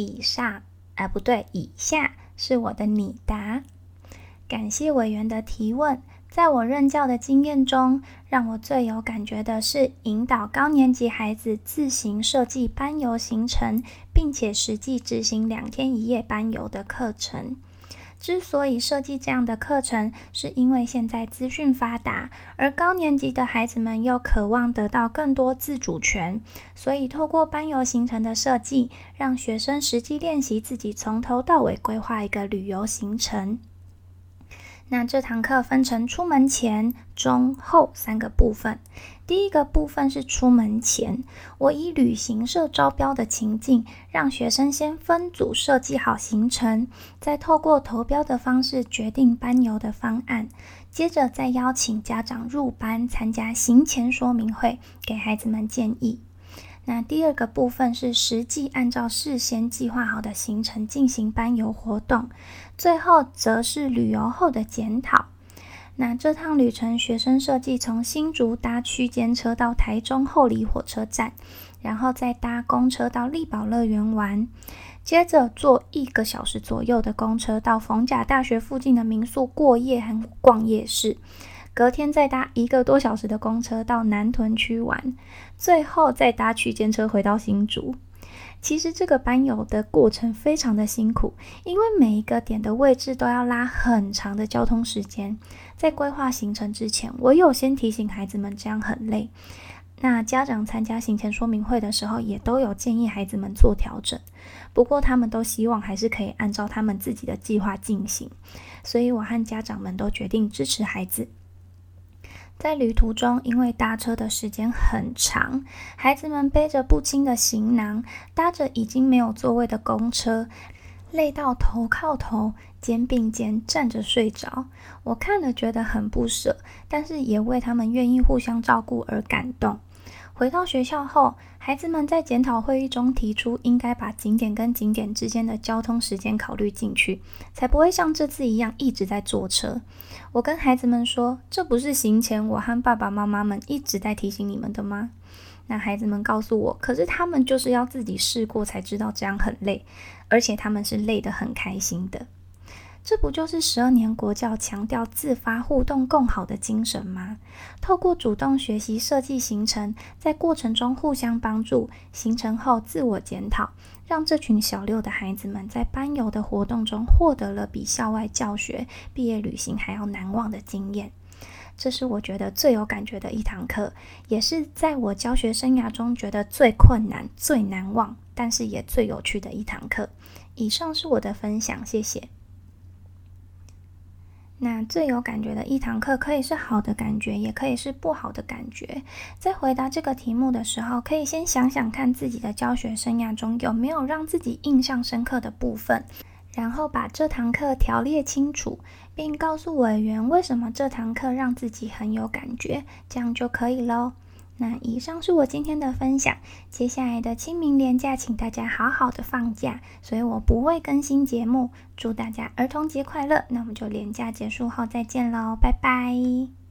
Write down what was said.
以上，啊，不对，以下是我的拟答。感谢委员的提问。在我任教的经验中，让我最有感觉的是引导高年级孩子自行设计班游行程，并且实际执行两天一夜班游的课程。之所以设计这样的课程，是因为现在资讯发达，而高年级的孩子们又渴望得到更多自主权，所以透过班游行程的设计，让学生实际练习自己从头到尾规划一个旅游行程。那这堂课分成出门前、中、后三个部分。第一个部分是出门前，我以旅行社招标的情境，让学生先分组设计好行程，再透过投标的方式决定班游的方案，接着再邀请家长入班参加行前说明会，给孩子们建议。那第二个部分是实际按照事先计划好的行程进行班游活动，最后则是旅游后的检讨。那这趟旅程，学生设计从新竹搭区间车到台中后里火车站，然后再搭公车到力宝乐园玩，接着坐一个小时左右的公车到逢甲大学附近的民宿过夜和逛夜市。隔天再搭一个多小时的公车到南屯区玩，最后再搭区间车回到新竹。其实这个班游的过程非常的辛苦，因为每一个点的位置都要拉很长的交通时间。在规划行程之前，我有先提醒孩子们这样很累。那家长参加行前说明会的时候，也都有建议孩子们做调整。不过他们都希望还是可以按照他们自己的计划进行，所以我和家长们都决定支持孩子。在旅途中，因为搭车的时间很长，孩子们背着不轻的行囊，搭着已经没有座位的公车，累到头靠头、肩并肩站着睡着。我看了觉得很不舍，但是也为他们愿意互相照顾而感动。回到学校后，孩子们在检讨会议中提出，应该把景点跟景点之间的交通时间考虑进去，才不会像这次一样一直在坐车。我跟孩子们说：“这不是行前我和爸爸妈妈们一直在提醒你们的吗？”那孩子们告诉我：“可是他们就是要自己试过才知道这样很累，而且他们是累得很开心的。”这不就是十二年国教强调自发互动共好的精神吗？透过主动学习设计行程，在过程中互相帮助，行程后自我检讨，让这群小六的孩子们在班游的活动中获得了比校外教学、毕业旅行还要难忘的经验。这是我觉得最有感觉的一堂课，也是在我教学生涯中觉得最困难、最难忘，但是也最有趣的一堂课。以上是我的分享，谢谢。那最有感觉的一堂课，可以是好的感觉，也可以是不好的感觉。在回答这个题目的时候，可以先想想看自己的教学生涯中有没有让自己印象深刻的部分，然后把这堂课条列清楚，并告诉委员为什么这堂课让自己很有感觉，这样就可以喽。那以上是我今天的分享。接下来的清明连假，请大家好好的放假，所以我不会更新节目。祝大家儿童节快乐！那我们就连假结束后再见喽，拜拜。